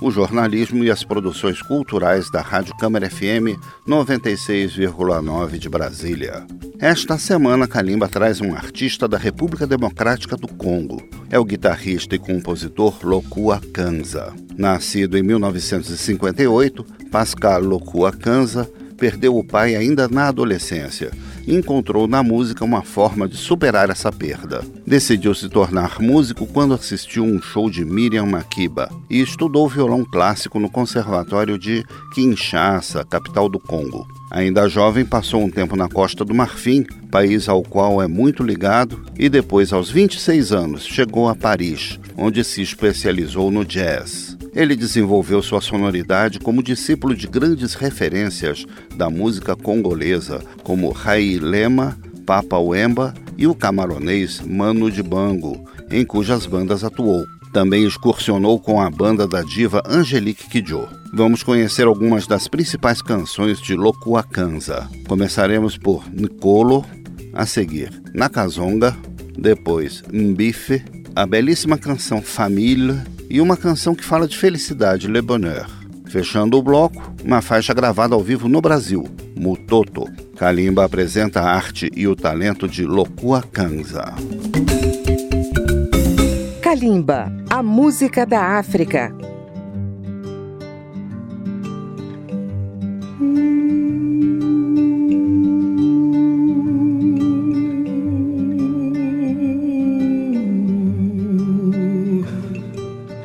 o jornalismo e as produções culturais da Rádio Câmara FM 96,9 de Brasília. Esta semana, Kalimba traz um artista da República Democrática do Congo. É o guitarrista e compositor Lokua Kanza. Nascido em 1958, 1968, Pascal Locua Kanza perdeu o pai ainda na adolescência e encontrou na música uma forma de superar essa perda. Decidiu se tornar músico quando assistiu um show de Miriam Makeba e estudou violão clássico no Conservatório de Kinshasa, capital do Congo. Ainda jovem, passou um tempo na Costa do Marfim, país ao qual é muito ligado, e depois, aos 26 anos, chegou a Paris, onde se especializou no jazz. Ele desenvolveu sua sonoridade como discípulo de grandes referências da música congolesa, como Rai Lema, Papa Wemba e o camaronês Mano Dibango, em cujas bandas atuou. Também excursionou com a banda da diva Angelique Kidjo. Vamos conhecer algumas das principais canções de Locuacanza. Começaremos por Nicolo, a seguir Nakazonga, depois Mbife, a belíssima canção Família e uma canção que fala de felicidade, Le Bonheur. Fechando o bloco, uma faixa gravada ao vivo no Brasil, Mutoto. Kalimba apresenta a arte e o talento de Lokua Kanza. Kalimba, a música da África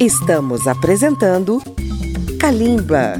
Estamos apresentando Kalimba.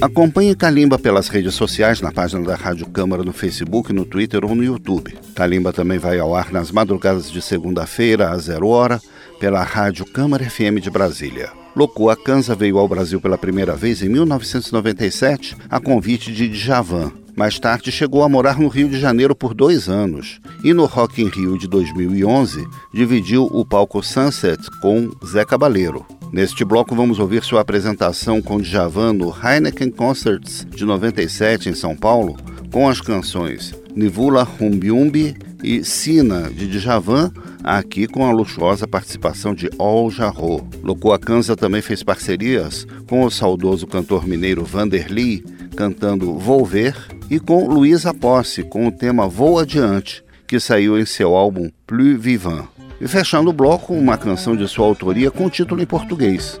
Acompanhe Kalimba pelas redes sociais, na página da Rádio Câmara no Facebook, no Twitter ou no YouTube. Kalimba também vai ao ar nas madrugadas de segunda-feira, às zero hora, pela Rádio Câmara FM de Brasília. Locô Akanza veio ao Brasil pela primeira vez em 1997 a convite de Djavan. Mais tarde chegou a morar no Rio de Janeiro por dois anos e no Rock in Rio de 2011 dividiu o palco Sunset com Zé Cabaleiro. Neste bloco vamos ouvir sua apresentação com Djavan no Heineken Concerts de 97 em São Paulo com as canções Nivula Rumbiumbi e Sina de Djavan aqui com a luxuosa participação de Ol Jarro. Locoacanza também fez parcerias com o saudoso cantor mineiro Vanderly, cantando Volver, e com Luísa Posse, com o tema Vou Adiante, que saiu em seu álbum Plus Vivant. E fechando o bloco, uma canção de sua autoria com título em português,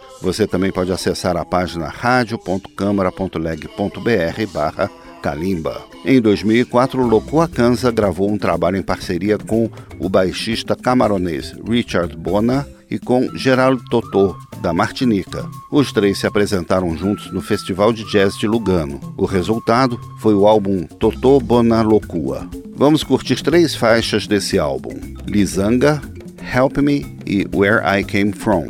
Você também pode acessar a página radio.câmara.leg.br barra Kalimba. Em 2004, Loco Akanza gravou um trabalho em parceria com o baixista camaronês Richard Bona e com Geraldo Totó, da Martinica. Os três se apresentaram juntos no Festival de Jazz de Lugano. O resultado foi o álbum Totó Bonalocua. Vamos curtir três faixas desse álbum: Lisanga, Help Me e Where I Came From.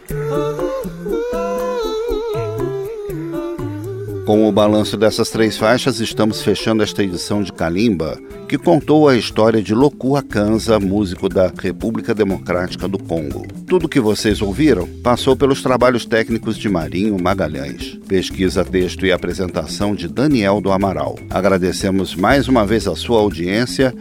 balanço dessas três faixas, estamos fechando esta edição de Kalimba, que contou a história de Loku Akanza, músico da República Democrática do Congo. Tudo o que vocês ouviram passou pelos trabalhos técnicos de Marinho Magalhães, pesquisa, texto e apresentação de Daniel do Amaral. Agradecemos mais uma vez a sua audiência